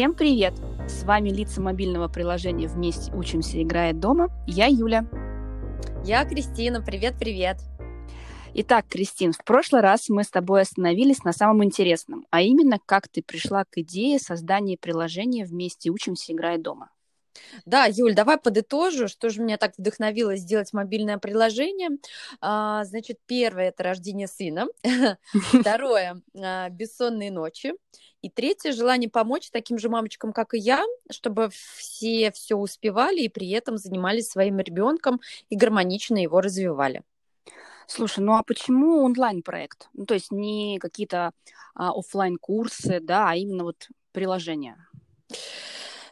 Всем привет! С вами лица мобильного приложения «Вместе учимся, играет дома». Я Юля. Я Кристина. Привет-привет! Итак, Кристин, в прошлый раз мы с тобой остановились на самом интересном, а именно, как ты пришла к идее создания приложения «Вместе учимся, играет дома». Да, Юль, давай подытожу, что же меня так вдохновило сделать мобильное приложение. А, значит, первое – это рождение сына. Второе а, – бессонные ночи. И третье – желание помочь таким же мамочкам, как и я, чтобы все все успевали и при этом занимались своим ребенком и гармонично его развивали. Слушай, ну а почему онлайн-проект? Ну, то есть не какие-то а, офлайн курсы да, а именно вот приложение?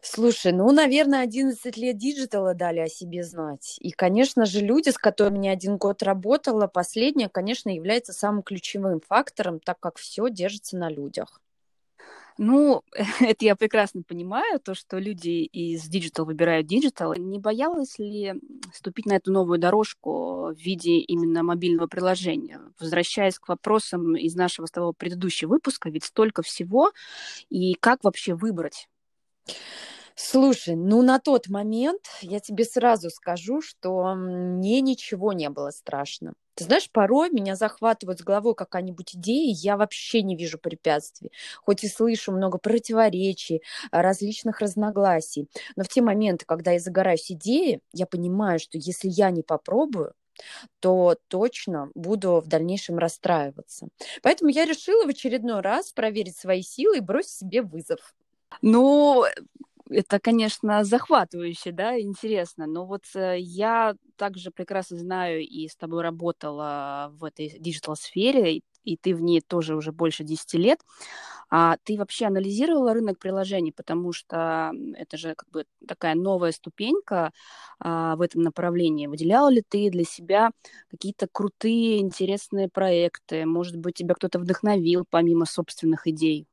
Слушай, ну, наверное, 11 лет диджитала дали о себе знать. И, конечно же, люди, с которыми я один год работала, последнее, конечно, является самым ключевым фактором, так как все держится на людях. Ну, это я прекрасно понимаю, то, что люди из digital выбирают digital. Не боялась ли ступить на эту новую дорожку в виде именно мобильного приложения? Возвращаясь к вопросам из нашего с тобой предыдущего выпуска, ведь столько всего, и как вообще выбрать? Слушай, ну на тот момент я тебе сразу скажу, что мне ничего не было страшно. Ты знаешь, порой меня захватывает с головой какая-нибудь идея, и я вообще не вижу препятствий. Хоть и слышу много противоречий, различных разногласий. Но в те моменты, когда я загораюсь идеей, я понимаю, что если я не попробую, то точно буду в дальнейшем расстраиваться. Поэтому я решила в очередной раз проверить свои силы и бросить себе вызов. Ну, это, конечно, захватывающе, да, интересно. Но вот э, я также прекрасно знаю и с тобой работала в этой digital-сфере, и ты в ней тоже уже больше 10 лет. А ты вообще анализировала рынок приложений, потому что это же как бы такая новая ступенька а, в этом направлении. Выделяла ли ты для себя какие-то крутые, интересные проекты? Может быть, тебя кто-то вдохновил помимо собственных идей?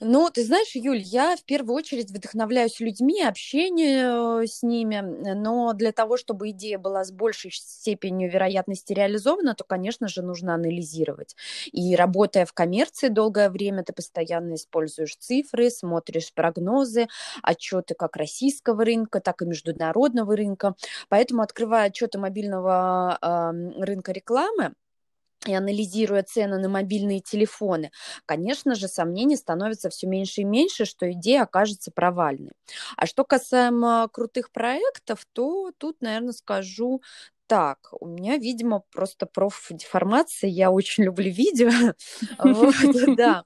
Ну, ты знаешь, Юль, я в первую очередь вдохновляюсь людьми, общение э, с ними, но для того, чтобы идея была с большей степенью вероятности реализована, то, конечно же, нужно анализировать. И работая в коммерции долгое время, ты постоянно используешь цифры, смотришь прогнозы, отчеты как российского рынка, так и международного рынка. Поэтому, открывая отчеты мобильного э, рынка рекламы, и анализируя цены на мобильные телефоны, конечно же, сомнений становится все меньше и меньше, что идея окажется провальной. А что касаемо крутых проектов, то тут, наверное, скажу так, у меня, видимо, просто профдеформация, я очень люблю видео, да,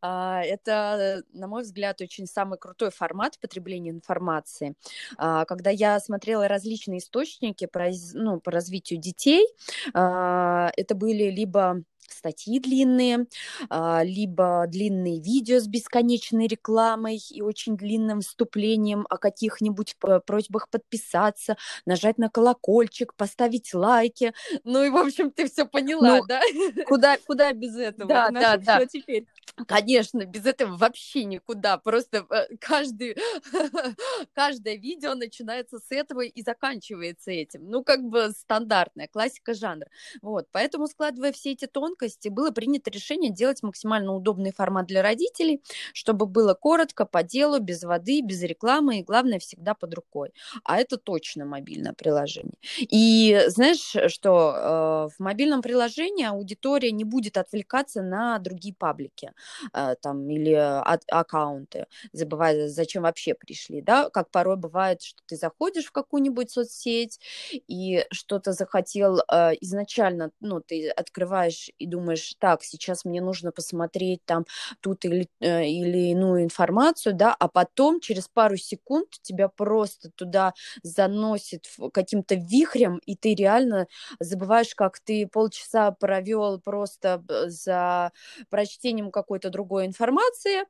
а, это, на мой взгляд, очень самый крутой формат потребления информации. А, когда я смотрела различные источники по, ну, по развитию детей, а, это были либо статьи длинные, а, либо длинные видео с бесконечной рекламой и очень длинным вступлением о каких-нибудь просьбах подписаться, нажать на колокольчик, поставить лайки. Ну и, в общем, ты все поняла, ну, да? Куда, куда без этого? Да, да, да. Что теперь? Конечно, без этого вообще никуда. Просто э, каждый, каждое видео начинается с этого и заканчивается этим. Ну, как бы стандартная классика жанра. Вот, поэтому, складывая все эти тонкости, было принято решение делать максимально удобный формат для родителей, чтобы было коротко, по делу, без воды, без рекламы и, главное, всегда под рукой. А это точно мобильное приложение. И знаешь, что э, в мобильном приложении аудитория не будет отвлекаться на другие паблики. Э, там, или от, аккаунты, забывая, зачем вообще пришли, да, как порой бывает, что ты заходишь в какую-нибудь соцсеть и что-то захотел э, изначально, ну, ты открываешь и думаешь, так, сейчас мне нужно посмотреть там тут или, э, или иную информацию, да, а потом через пару секунд тебя просто туда заносит каким-то вихрем, и ты реально забываешь, как ты полчаса провел просто за прочтением какой какой-то другой информации,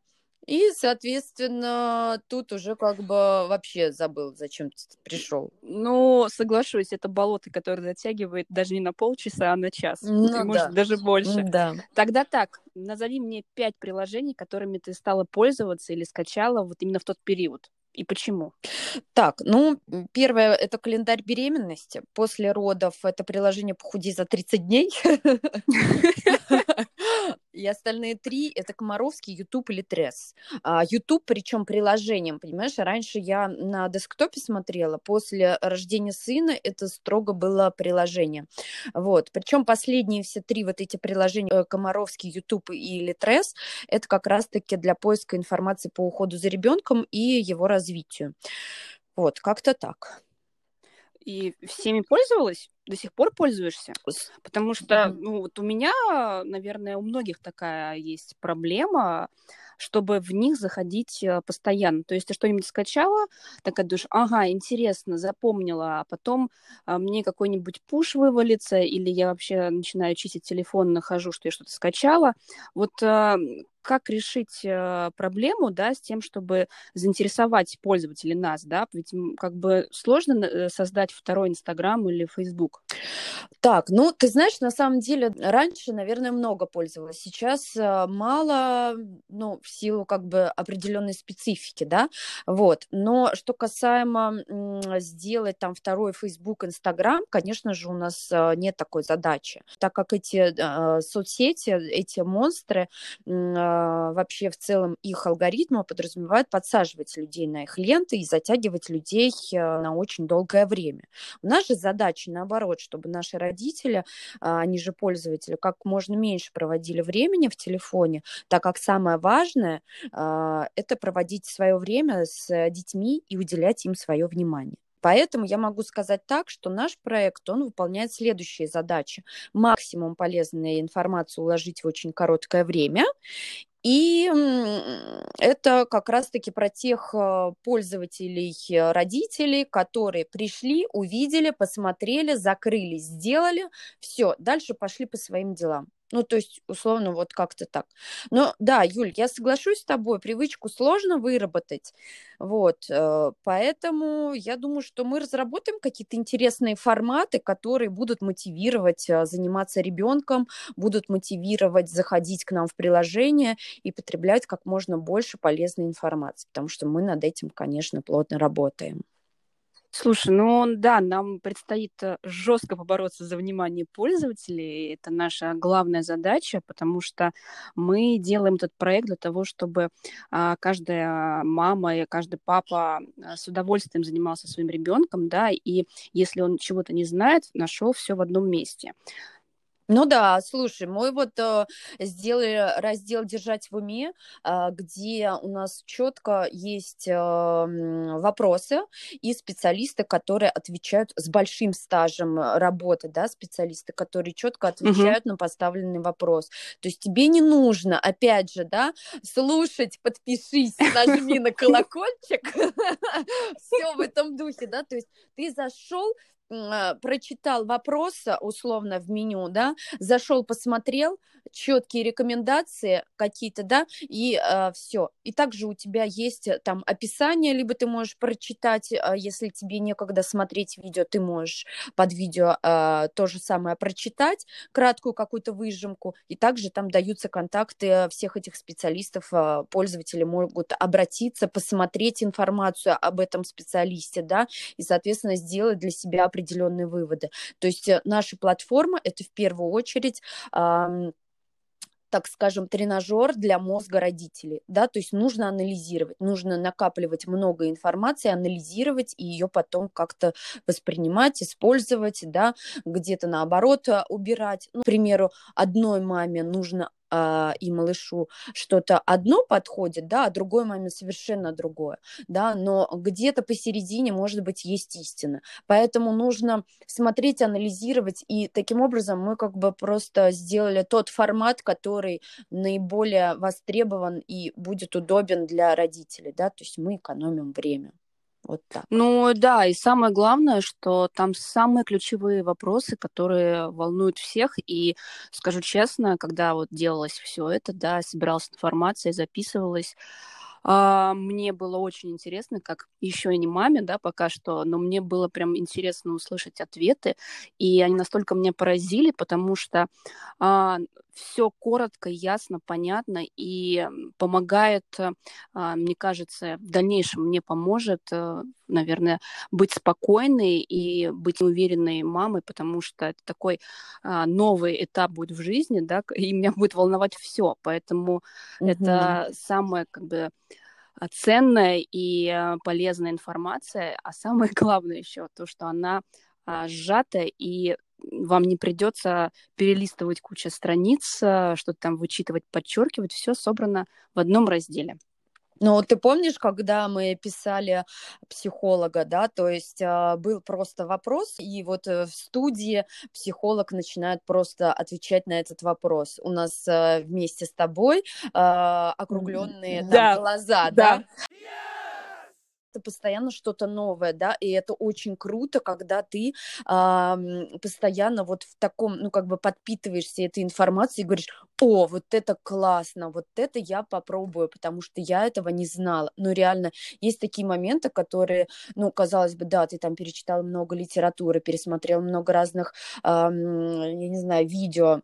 и, соответственно, тут уже как бы вообще забыл, зачем ты пришел. Ну, соглашусь, это болото, которое затягивает даже не на полчаса, а на час. Ну, и, может, даже больше. Да. Тогда так, назови мне пять приложений, которыми ты стала пользоваться или скачала вот именно в тот период. И почему? Так, ну, первое – это календарь беременности. После родов это приложение «Похуди за 30 дней». И остальные три — это Комаровский, YouTube или Тресс. А, YouTube, причем приложением, понимаешь? Раньше я на десктопе смотрела, после рождения сына это строго было приложение. Вот. Причем последние все три вот эти приложения, э, Комаровский, YouTube или Тресс, это как раз-таки для поиска информации по уходу за ребенком и его развитию. Вот, как-то так. И всеми пользовалась? До сих пор пользуешься? Потому что, ну, вот у меня, наверное, у многих такая есть проблема, чтобы в них заходить э, постоянно. То есть ты что-нибудь скачала, такая думаешь, ага, интересно, запомнила, а потом а, мне какой-нибудь пуш вывалится, или я вообще начинаю чистить телефон, нахожу, что я что-то скачала. Вот а, как решить э, проблему, да, с тем, чтобы заинтересовать пользователей нас, да, ведь как бы сложно э, создать второй Инстаграм или Фейсбук. Так, ну, ты знаешь, на самом деле, раньше, наверное, много пользовалась, сейчас э, мало, ну, в силу как бы определенной специфики, да, вот, но что касаемо сделать там второй Facebook, Instagram, конечно же, у нас нет такой задачи, так как эти соцсети, эти монстры, а, вообще в целом их алгоритмы подразумевают подсаживать людей на их ленты и затягивать людей на очень долгое время. У нас же задача наоборот, чтобы наши родители, а, они же пользователи, как можно меньше проводили времени в телефоне, так как самое важное это проводить свое время с детьми и уделять им свое внимание. Поэтому я могу сказать так, что наш проект, он выполняет следующие задачи. Максимум полезной информации уложить в очень короткое время и это как раз-таки про тех э, пользователей, э, родителей, которые пришли, увидели, посмотрели, закрыли, сделали, все, дальше пошли по своим делам. Ну, то есть, условно, вот как-то так. Но да, Юль, я соглашусь с тобой, привычку сложно выработать. Вот, э, поэтому я думаю, что мы разработаем какие-то интересные форматы, которые будут мотивировать э, заниматься ребенком, будут мотивировать заходить к нам в приложение и потреблять как можно больше полезной информации, потому что мы над этим, конечно, плотно работаем. Слушай, ну да, нам предстоит э, жестко побороться за внимание пользователей. Это наша главная задача, потому что мы делаем этот проект для того, чтобы а, каждая мама и каждый папа а, с удовольствием занимался своим ребенком, да, и если он чего-то не знает, нашел все в одном месте. Ну да, слушай, мы вот э, сделали раздел «Держать в уме», э, где у нас четко есть э, вопросы и специалисты, которые отвечают с большим стажем работы, да, специалисты, которые четко отвечают угу. на поставленный вопрос. То есть тебе не нужно, опять же, да, слушать, подпишись, нажми на колокольчик, все в этом духе, да, то есть ты зашел, прочитал вопрос условно в меню, да, зашел, посмотрел, четкие рекомендации какие-то, да, и э, а, все. И также у тебя есть э, там описание, либо ты можешь прочитать, э, если тебе некогда смотреть видео, ты можешь под видео э, то же самое прочитать, краткую какую-то выжимку, и также там даются контакты всех этих специалистов, э, пользователи могут обратиться, посмотреть информацию об этом специалисте, да, и, соответственно, сделать для себя определенные выводы. То есть э, наша платформа это в первую очередь так скажем, тренажер для мозга родителей, да, то есть нужно анализировать, нужно накапливать много информации, анализировать и ее потом как-то воспринимать, использовать, да, где-то наоборот э, убирать. Ну, к примеру, одной маме нужно э, и малышу что-то одно подходит, да, а другой момент совершенно другое, да, но где-то посередине, может быть, есть истина. Поэтому нужно смотреть, анализировать, и таким образом мы как бы просто сделали тот формат, который наиболее востребован и будет удобен для родителей, да, то есть мы экономим время. Вот так. Ну да, и самое главное, что там самые ключевые вопросы, которые волнуют всех. И скажу честно, когда вот делалось все это, да, собиралась информация, записывалась, а, мне было очень интересно, как еще и не маме, да, пока что, но мне было прям интересно услышать ответы, и они настолько меня поразили, потому что а, все коротко, ясно, понятно и помогает, а, мне кажется, в дальнейшем мне поможет, э, наверное, быть спокойной и быть уверенной мамой, потому что это такой а, новый этап будет в жизни, да, и меня будет волновать все, поэтому mm-hmm. это самое как бы ценная и э, полезная информация, а самое главное еще то, что она а, сжатая и вам не придется перелистывать кучу страниц, э, что-то там вычитывать, подчеркивать, все собрано в одном разделе. Ну, ты помнишь, когда мы писали психолога, да, то есть э, был просто вопрос, и вот э, в студии психолог начинает просто отвечать на этот вопрос. У нас э, вместе с тобой э, округленные да, глаза, да? да? Это постоянно что-то новое, да, и это очень круто, когда ты а, постоянно вот в таком, ну, как бы подпитываешься этой информацией и говоришь, о, вот это классно, вот это я попробую, потому что я этого не знала. Но реально есть такие моменты, которые, ну, казалось бы, да, ты там перечитал много литературы, пересмотрел много разных, а, я не знаю, видео,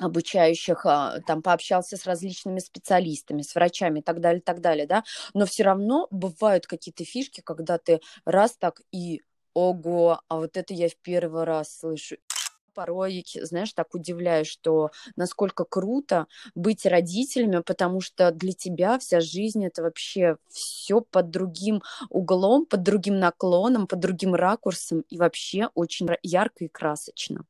обучающих, а, там пообщался с различными специалистами, с врачами и так далее, так далее, да, но все равно бывают какие-то фишки, когда ты раз так и ого, а вот это я в первый раз слышу. Порой, знаешь, так удивляюсь, что насколько круто быть родителями, потому что для тебя вся жизнь это вообще все под другим углом, под другим наклоном, под другим ракурсом и вообще очень ярко и красочно.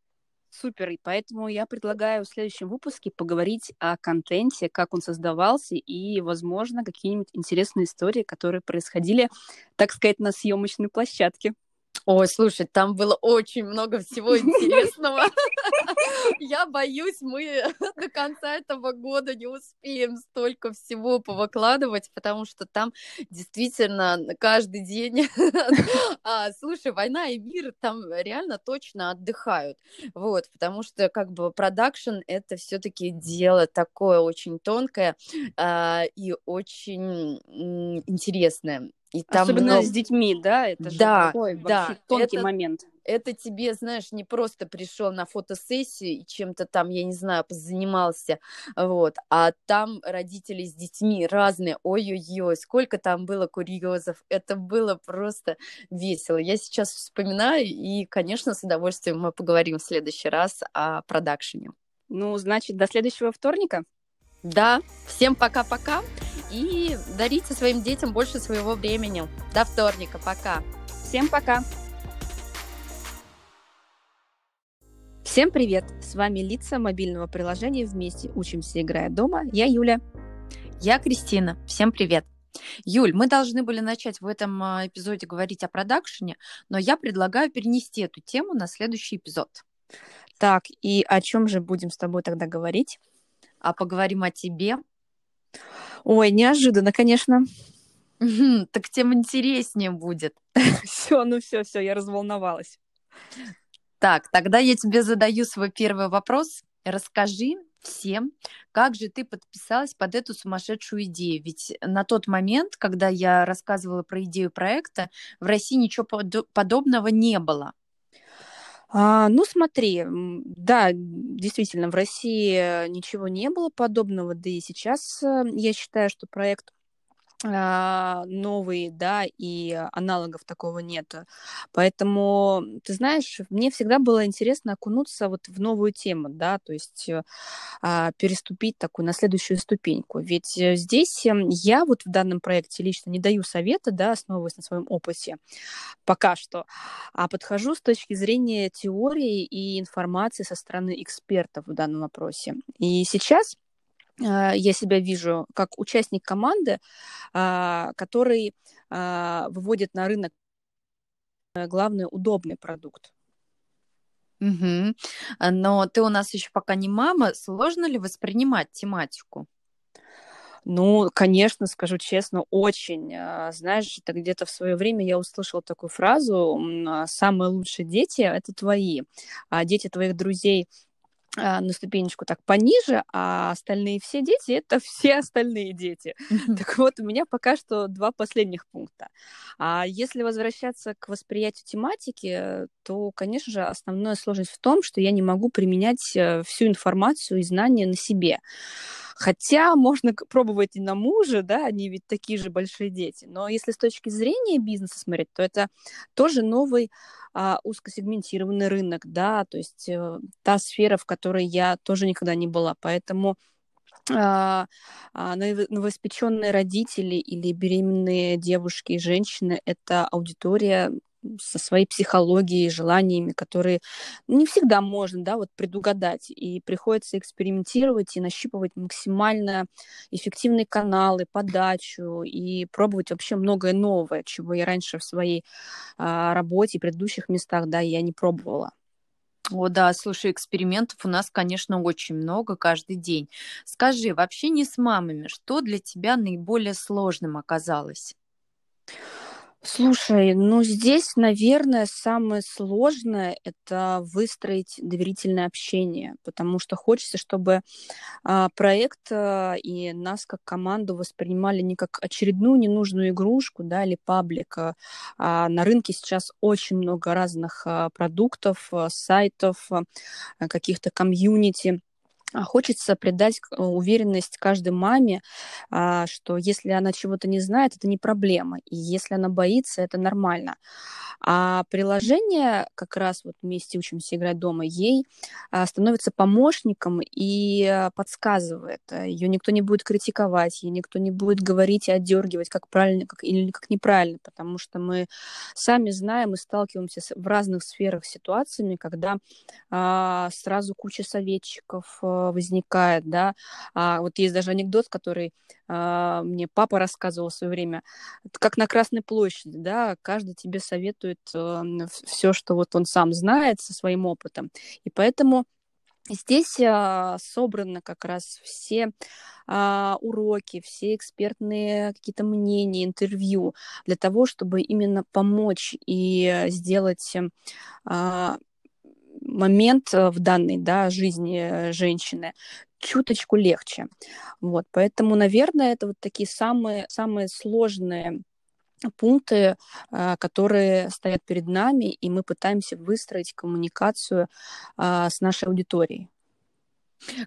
Супер, и поэтому я предлагаю в следующем выпуске поговорить о контенте, как он создавался и, возможно, какие-нибудь интересные истории, которые происходили, так сказать, на съемочной площадке. Ой, слушай, там было очень много всего интересного. Я боюсь, мы до конца этого года не успеем столько всего повыкладывать, потому что там действительно каждый день... А, слушай, «Война и мир» там реально точно отдыхают. Вот, потому что как бы продакшн — это все таки дело такое очень тонкое а, и очень интересное. И там Особенно много... с детьми, да? Это же да, такой да, тонкий это, момент. Это тебе, знаешь, не просто пришел на фотосессию и чем-то там, я не знаю, позанимался, вот, а там родители с детьми разные, ой-ой-ой, сколько там было курьезов, это было просто весело. Я сейчас вспоминаю, и, конечно, с удовольствием мы поговорим в следующий раз о продакшене. Ну, значит, до следующего вторника. Да, всем пока-пока и дарите своим детям больше своего времени. До вторника, пока. Всем пока. Всем привет! С вами лица мобильного приложения «Вместе учимся, играя дома». Я Юля. Я Кристина. Всем привет! Юль, мы должны были начать в этом а, эпизоде говорить о продакшене, но я предлагаю перенести эту тему на следующий эпизод. Так, и о чем же будем с тобой тогда говорить? А поговорим о тебе, Ой, неожиданно, конечно. Так тем интереснее будет. Все, ну все, все, я разволновалась. Так, тогда я тебе задаю свой первый вопрос. Расскажи всем, как же ты подписалась под эту сумасшедшую идею? Ведь на тот момент, когда я рассказывала про идею проекта, в России ничего подобного не было. А, ну, смотри, да, действительно, в России ничего не было подобного, да и сейчас э, я считаю, что проект новые, да, и аналогов такого нет. Поэтому, ты знаешь, мне всегда было интересно окунуться вот в новую тему, да, то есть а, переступить такую на следующую ступеньку. Ведь э, здесь эм, я вот в данном проекте лично не даю совета, да, основываясь на своем опыте пока что, а подхожу с точки зрения теории и информации со стороны экспертов в данном вопросе. И сейчас а, я себя вижу как участник команды, а, который а, выводит на рынок э, главный удобный продукт. Угу. Но ты у нас еще пока не мама. Сложно ли воспринимать тематику? Ну, конечно, скажу честно, очень. Знаешь, это где-то в свое время я услышала такую фразу: "Самые лучшие дети это твои, а дети твоих друзей а, на ступенечку так пониже, а остальные все дети — это все остальные дети. Так вот, у меня пока что два последних пункта. А если возвращаться к восприятию тематики, то, конечно же, основная сложность в том, что я не могу применять э, всю информацию и знания на себе. Хотя можно пробовать и на муже, да, они ведь такие же большие дети. Но если с точки зрения бизнеса смотреть, то это тоже новый а, узкосегментированный рынок, да, то есть э, та сфера, в которой я тоже никогда не была. Поэтому а, а, новоиспеченные родители или беременные девушки и женщины – это аудитория со своей психологией, желаниями, которые не всегда можно, да, вот предугадать. И приходится экспериментировать и нащипывать максимально эффективные каналы, подачу и пробовать вообще многое новое, чего я раньше в своей а, работе предыдущих местах, да, я не пробовала. О, да, слушай, экспериментов у нас, конечно, очень много каждый день. Скажи, вообще не с мамами, что для тебя наиболее сложным оказалось? Слушай, ну здесь, наверное, самое сложное это выстроить доверительное общение, потому что хочется, чтобы а, проект а, и нас как команду воспринимали не как очередную ненужную игрушку, да, или паблик. А, а на рынке сейчас очень много разных а, продуктов, а, сайтов, каких-то комьюнити. А хочется придать э, уверенность каждой маме, а, что если она чего-то не знает, это не проблема. И если она боится, это нормально. А приложение, как раз вот вместе учимся играть дома, ей а, становится помощником и подсказывает. Ее никто не будет критиковать, ей никто не будет говорить и отдергивать, как правильно как, или как неправильно, потому что мы сами знаем и сталкиваемся с, в разных сферах с ситуациями, когда а, сразу куча советчиков, возникает, да. А вот есть даже анекдот, который а, мне папа рассказывал в свое время, как на Красной площади, да, каждый тебе советует а, все, что вот он сам знает со своим опытом. И поэтому Здесь а, собраны как раз все а, уроки, все экспертные какие-то мнения, интервью для того, чтобы именно помочь и сделать а, момент э, в данной да, жизни э, женщины чуточку легче. Вот, поэтому, наверное, это вот такие самые, самые сложные пункты, э, которые стоят перед нами, и мы пытаемся выстроить коммуникацию с нашей аудиторией.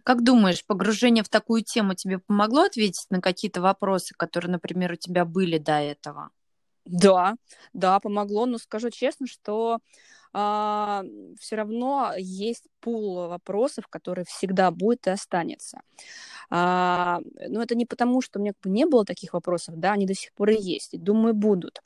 Как думаешь, погружение в такую тему тебе помогло ответить на какие-то вопросы, которые, например, у тебя были до этого? Да, да, помогло, но скажу честно, что а, все равно есть пул вопросов, который всегда будет и останется. А, но это не потому, что у меня как бы не было таких вопросов, да, они до сих пор и есть, и думаю, будут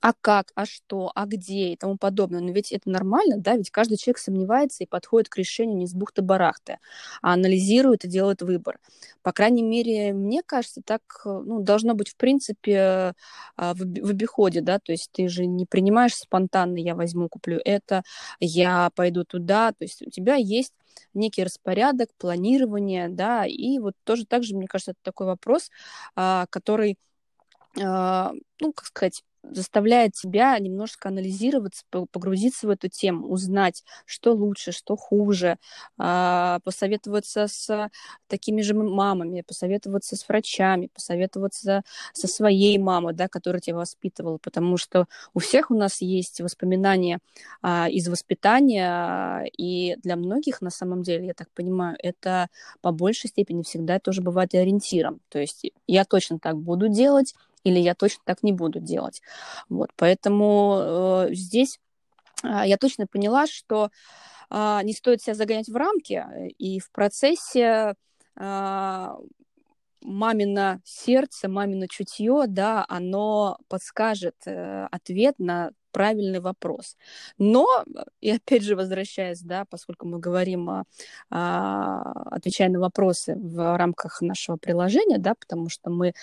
а как, а что, а где? и тому подобное. Но ведь это нормально, да, ведь каждый человек сомневается и подходит к решению не с бухты-барахты, а анализирует и делает выбор. По крайней мере, мне кажется, так ну, должно быть в принципе а, в, обиходе, да, то есть ты же не принимаешь спонтанно, я возьму, куплю это, я пойду туда, то есть у тебя есть некий распорядок, планирование, да, и вот тоже так же, мне кажется, это такой вопрос, а, который ну, как сказать, заставляет тебя немножко анализироваться, погрузиться в эту тему, узнать, что лучше, что хуже, а, посоветоваться с такими же мамами, посоветоваться с врачами, посоветоваться со своей мамой, да, которая тебя воспитывала, потому что у всех у нас есть воспоминания а, из воспитания, и для многих, на самом деле, я так понимаю, это по большей степени всегда тоже бывает ориентиром. То есть я точно так буду делать, или я точно так не буду делать. Вот, поэтому э, здесь э, я точно поняла, что э, не стоит себя загонять в рамки, и в процессе э, мамино сердце, мамино чутье, да, оно подскажет э, ответ на правильный вопрос. Но, и опять же возвращаясь, да, поскольку мы говорим, о, о, отвечая на вопросы в рамках нашего приложения, да, потому что мы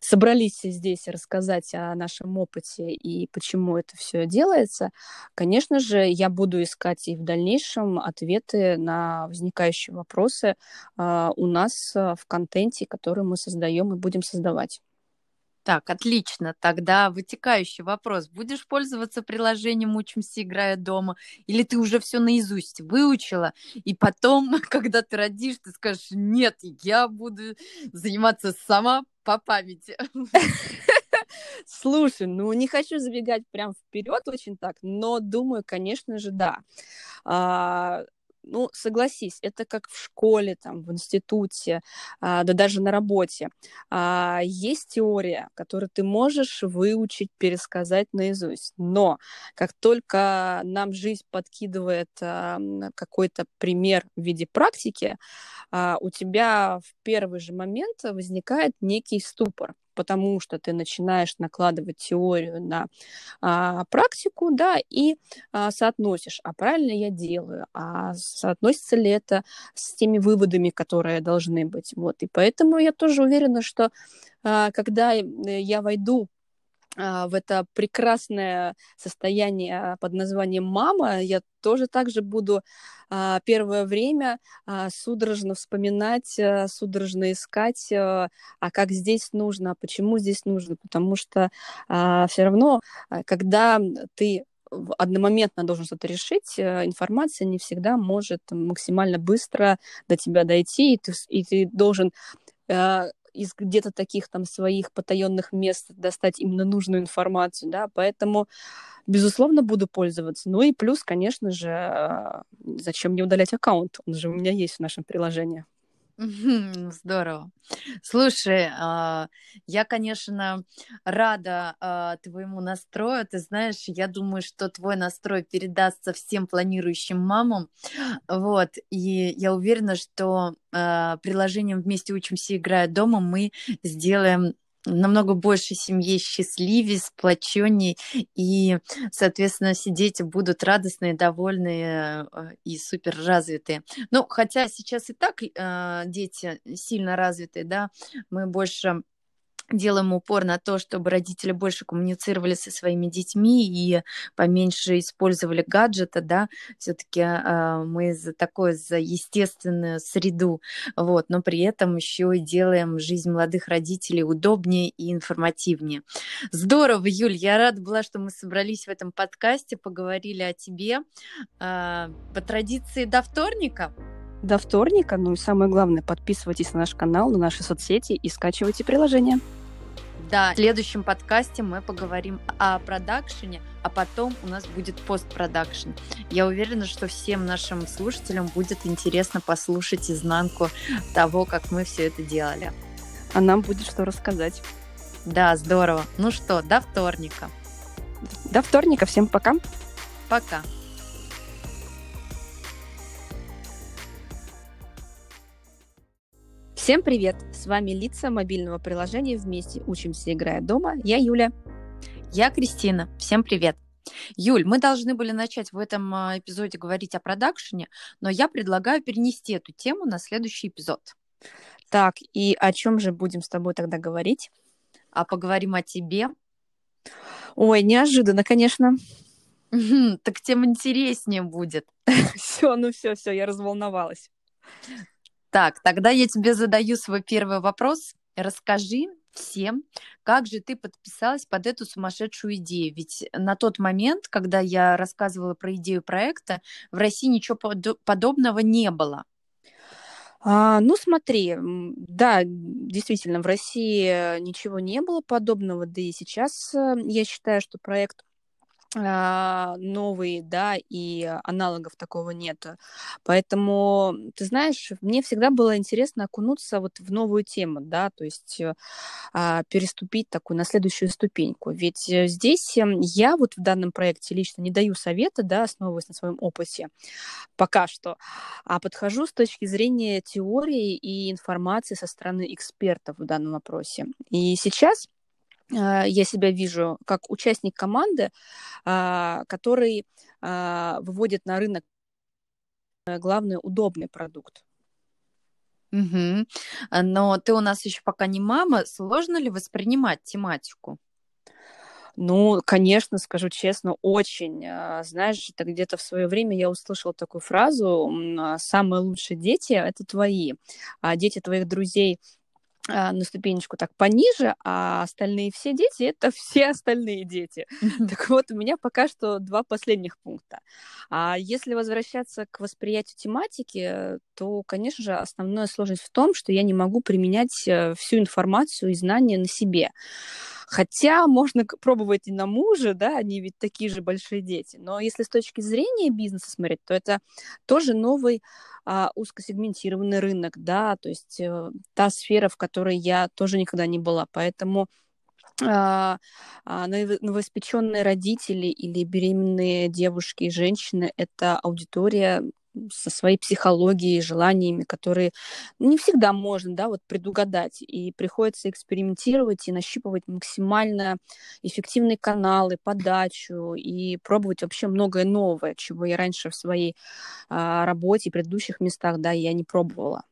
собрались здесь рассказать о нашем опыте и почему это все делается, конечно же, я буду искать и в дальнейшем ответы на возникающие вопросы э, у нас в контенте, который мы создаем и будем создавать. Так, отлично. Тогда вытекающий вопрос. Будешь пользоваться приложением «Учимся, играя дома» или ты уже все наизусть выучила, и потом, когда ты родишь, ты скажешь, нет, я буду заниматься сама по памяти. Слушай, ну не хочу забегать прям вперед очень так, но думаю, конечно же, да. А, ну, согласись, это как в школе, там, в институте, а, да даже на работе. А, есть теория, которую ты можешь выучить, пересказать наизусть. Но как только нам жизнь подкидывает какой-то пример в виде практики, а, у тебя в первый же момент возникает некий ступор потому что ты начинаешь накладывать теорию на а, практику, да, и а, соотносишь, а правильно я делаю, а соотносится ли это с теми выводами, которые должны быть, вот, и поэтому я тоже уверена, что а, когда я войду в это прекрасное состояние под названием мама, я тоже также буду а, первое время а, судорожно вспоминать, судорожно искать, а как здесь нужно, а почему здесь нужно, потому что все равно, когда ты одномоментно должен что-то решить, информация не всегда может максимально быстро до тебя дойти, и ты, и ты должен из где-то таких там своих потаенных мест достать именно нужную информацию, да, поэтому, безусловно, буду пользоваться. Ну и плюс, конечно же, а, зачем мне удалять аккаунт? Он же у меня есть в нашем приложении. Здорово. Слушай, а, я, конечно, рада а, твоему настрою. Ты знаешь, я думаю, что твой настрой передастся всем планирующим мамам. Вот. И я уверена, что а, приложением «Вместе учимся, играя дома» мы сделаем намного больше семье счастливее, сплоченнее, и, соответственно, все дети будут радостные, довольные э, и супер развитые. Ну, хотя сейчас и так э, дети сильно развитые, да, мы больше делаем упор на то, чтобы родители больше коммуницировали со своими детьми и поменьше использовали гаджеты, да, все-таки э, мы за такое, за естественную среду, вот, но при этом еще и делаем жизнь молодых родителей удобнее и информативнее. Здорово, Юль, я рада была, что мы собрались в этом подкасте, поговорили о тебе. Э, по традиции до вторника до вторника. Ну и самое главное, подписывайтесь на наш канал, на наши соцсети и скачивайте приложение. Да, в следующем подкасте мы поговорим о продакшене, а потом у нас будет постпродакшн. Я уверена, что всем нашим слушателям будет интересно послушать изнанку того, как мы все это делали. А нам будет что рассказать. Да, здорово. Ну что, до вторника. До вторника. Всем пока. Пока. Всем привет! С вами лица мобильного приложения «Вместе учимся, играя дома». Я Юля. Я Кристина. Всем привет! Юль, мы должны были начать в этом а, эпизоде говорить о продакшене, но я предлагаю перенести эту тему на следующий эпизод. Так, и о чем же будем с тобой тогда говорить? А поговорим о тебе. Ой, неожиданно, конечно. Так тем интереснее будет. Все, ну все, все, я разволновалась. Так, тогда я тебе задаю свой первый вопрос. Расскажи всем, как же ты подписалась под эту сумасшедшую идею? Ведь на тот момент, когда я рассказывала про идею проекта, в России ничего подобного не было. А, ну, смотри, да, действительно, в России ничего не было подобного, да и сейчас э, я считаю, что проект новые, да, и аналогов такого нет. Поэтому, ты знаешь, мне всегда было интересно окунуться вот в новую тему, да, то есть а, переступить такую на следующую ступеньку. Ведь э, здесь эм, я вот в данном проекте лично не даю совета, да, основываясь на своем опыте пока что, а подхожу с точки зрения теории и информации со стороны экспертов в данном вопросе. И сейчас а, я себя вижу как участник команды, а, который а, выводит на рынок э, главный удобный продукт. Угу. Но ты у нас еще пока не мама. Сложно ли воспринимать тематику? Ну, конечно, скажу честно, очень. Знаешь, это где-то в свое время я услышала такую фразу: "Самые лучшие дети это твои, а дети твоих друзей на ступенечку так пониже, а остальные все дети — это все остальные дети. Так вот, у меня пока что два последних пункта. А если возвращаться к восприятию тематики, то, конечно же, основная сложность в том, что я не могу применять э, всю информацию и знания на себе. Хотя можно пробовать и на муже, да, они ведь такие же большие дети. Но если с точки зрения бизнеса смотреть, то это тоже новый а, узкосегментированный рынок, да, то есть э, та сфера, в которой я тоже никогда не была. Поэтому а, а, новоиспеченные родители или беременные девушки и женщины — это аудитория, со своей психологией, желаниями, которые не всегда можно, да, вот предугадать. И приходится экспериментировать и нащупывать максимально эффективные каналы, подачу и пробовать вообще многое новое, чего я раньше в своей а, работе и предыдущих местах, да, я не пробовала.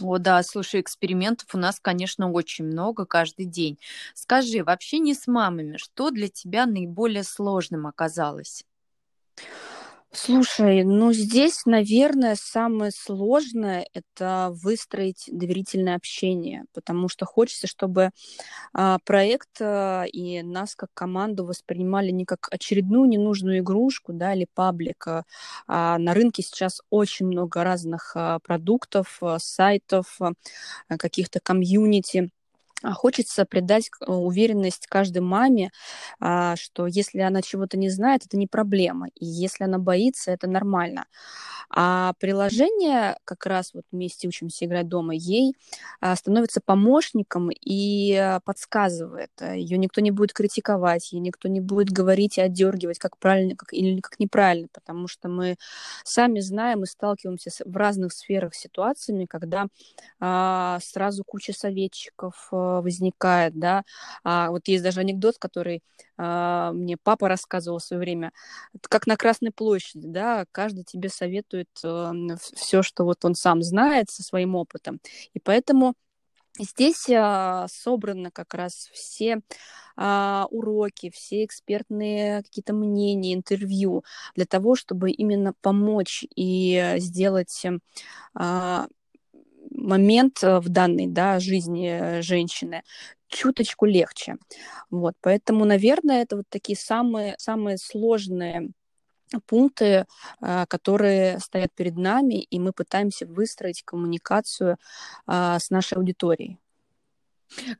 О, да, слушай, экспериментов у нас, конечно, очень много каждый день. Скажи, вообще не с мамами, что для тебя наиболее сложным оказалось? Слушай, ну здесь, наверное, самое сложное это выстроить доверительное общение, потому что хочется, чтобы а, проект а, и нас как команду воспринимали не как очередную ненужную игрушку, да, или паблик. А, а на рынке сейчас очень много разных а, продуктов, а, сайтов, каких-то комьюнити хочется придать э, уверенность каждой маме, а, что если она чего-то не знает, это не проблема. И если она боится, это нормально. А приложение, как раз вот вместе учимся играть дома, ей а, становится помощником и подсказывает. Ее никто не будет критиковать, ей никто не будет говорить и отдергивать, как правильно как, или как неправильно, потому что мы сами знаем и сталкиваемся с, в разных сферах с ситуациями, когда а, сразу куча советчиков, возникает, да. А вот есть даже анекдот, который а, мне папа рассказывал в свое время, как на Красной площади, да, каждый тебе советует а, все, что вот он сам знает со своим опытом. И поэтому Здесь а, собраны как раз все а, уроки, все экспертные какие-то мнения, интервью для того, чтобы именно помочь и сделать а, момент э, в данной да, жизни э, женщины чуточку легче. Вот, поэтому, наверное, это вот такие самые, самые сложные пункты, э, которые стоят перед нами, и мы пытаемся выстроить коммуникацию с нашей аудиторией.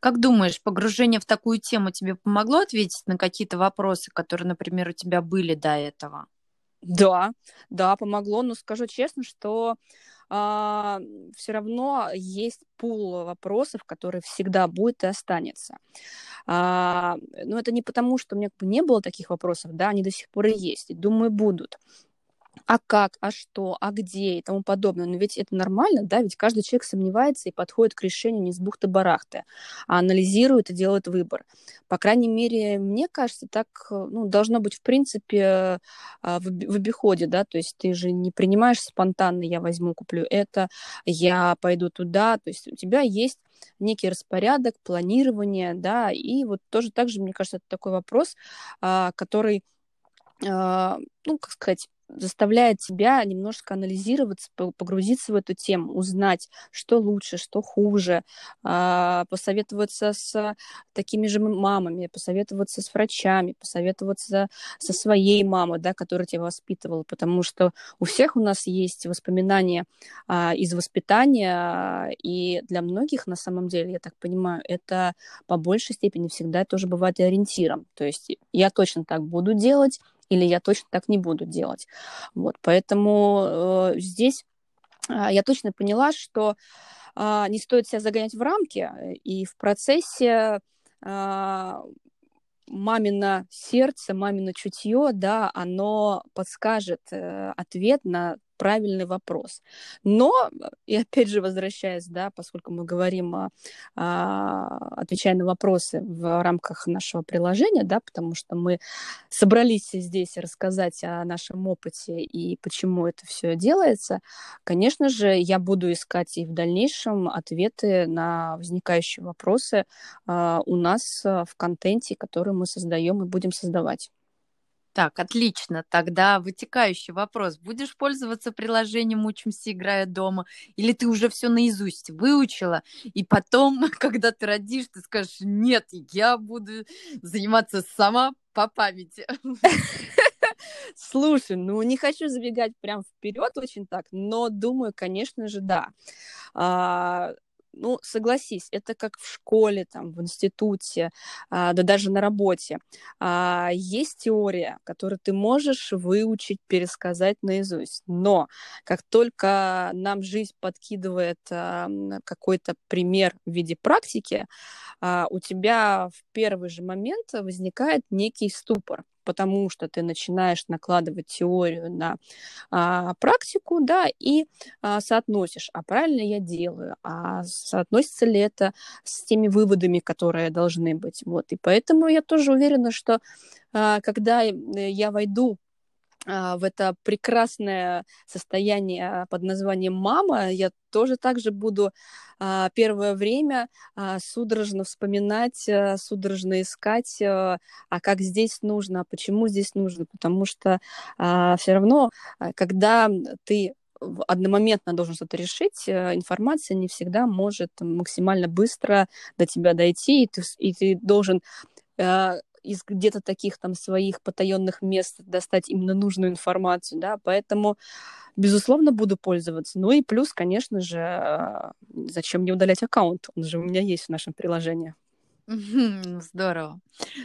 Как думаешь, погружение в такую тему тебе помогло ответить на какие-то вопросы, которые, например, у тебя были до этого? Да, да, помогло, но скажу честно, что а, все равно есть пул вопросов, который всегда будет и останется. А, но это не потому, что у меня не было таких вопросов, да, они до сих пор и есть, и думаю, будут а как, а что, а где? и тому подобное. Но ведь это нормально, да, ведь каждый человек сомневается и подходит к решению не с бухты-барахты, а анализирует и делает выбор. По крайней мере, мне кажется, так ну, должно быть в принципе а, в, обиходе, да, то есть ты же не принимаешь спонтанно, я возьму, куплю это, я пойду туда, то есть у тебя есть некий распорядок, планирование, да, и вот тоже так же, мне кажется, это такой вопрос, а, который ну, как сказать, заставляет тебя немножко анализироваться, погрузиться в эту тему, узнать, что лучше, что хуже, а, посоветоваться с такими же мамами, посоветоваться с врачами, посоветоваться со своей мамой, да, которая тебя воспитывала, потому что у всех у нас есть воспоминания а, из воспитания, и для многих, на самом деле, я так понимаю, это по большей степени всегда тоже бывает ориентиром. То есть я точно так буду делать, или я точно так не буду делать. Вот, поэтому э, здесь э, я точно поняла, что э, не стоит себя загонять в рамки, и в процессе э, мамино сердце, мамино чутье, да, оно подскажет э, ответ на правильный вопрос. Но, и опять же возвращаясь, да, поскольку мы говорим, о, о, отвечая на вопросы в рамках нашего приложения, да, потому что мы собрались здесь рассказать о нашем опыте и почему это все делается, конечно же, я буду искать и в дальнейшем ответы на возникающие вопросы э, у нас в контенте, который мы создаем и будем создавать. Так, отлично. Тогда вытекающий вопрос. Будешь пользоваться приложением «Учимся, играя дома» или ты уже все наизусть выучила, и потом, когда ты родишь, ты скажешь, нет, я буду заниматься сама по памяти. Слушай, ну не хочу забегать прям вперед очень так, но думаю, конечно же, да. А, ну, согласись, это как в школе, там, в институте, а, да даже на работе. А, есть теория, которую ты можешь выучить, пересказать наизусть. Но как только нам жизнь подкидывает а, какой-то пример в виде практики, у тебя в первый же момент возникает некий ступор потому что ты начинаешь накладывать теорию на а, практику, да, и а, соотносишь, а правильно я делаю, а соотносится ли это с теми выводами, которые должны быть, вот, и поэтому я тоже уверена, что а, когда я войду в это прекрасное состояние под названием мама, я тоже также буду а, первое время а, судорожно вспоминать, судорожно искать, а как здесь нужно, а почему здесь нужно, потому что все равно, когда ты одномоментно должен что-то решить, информация не всегда может максимально быстро до тебя дойти, и ты, и ты должен из где-то таких там своих потаенных мест достать именно нужную информацию, да, поэтому, безусловно, буду пользоваться. Ну и плюс, конечно же, а, зачем мне удалять аккаунт? Он же у меня есть в нашем приложении. Здорово.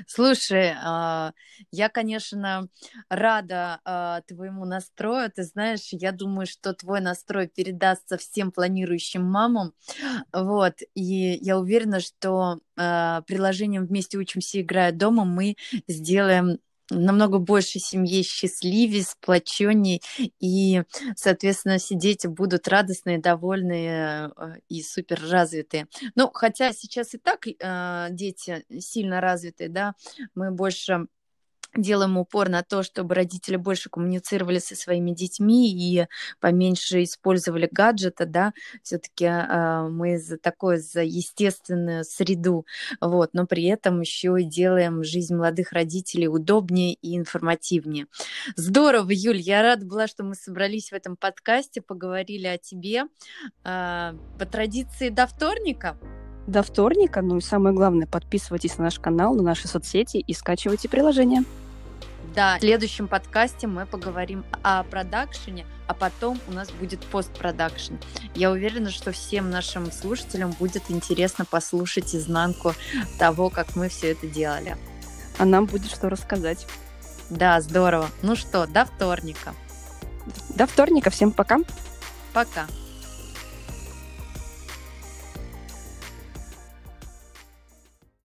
Слушай, а, я, конечно, рада а, твоему настрою. Ты знаешь, я думаю, что твой настрой передастся всем планирующим мамам. Вот. И я уверена, что а, приложением «Вместе учимся, играя дома» мы сделаем намного больше семье счастливее, сплоченнее, и, соответственно, все дети будут радостные, довольные э, и супер развитые. Ну, хотя сейчас и так э, дети сильно развитые, да, мы больше делаем упор на то, чтобы родители больше коммуницировали со своими детьми и поменьше использовали гаджеты, да, все-таки э, мы за такое, за естественную среду, вот, но при этом еще и делаем жизнь молодых родителей удобнее и информативнее. Здорово, Юль, я рада была, что мы собрались в этом подкасте, поговорили о тебе. Э, по традиции до вторника до вторника. Ну и самое главное, подписывайтесь на наш канал, на наши соцсети и скачивайте приложение. Да, в следующем подкасте мы поговорим о продакшене, а потом у нас будет постпродакшн. Я уверена, что всем нашим слушателям будет интересно послушать изнанку того, как мы все это делали. А нам будет что рассказать. Да, здорово. Ну что, до вторника. До вторника. Всем пока. Пока.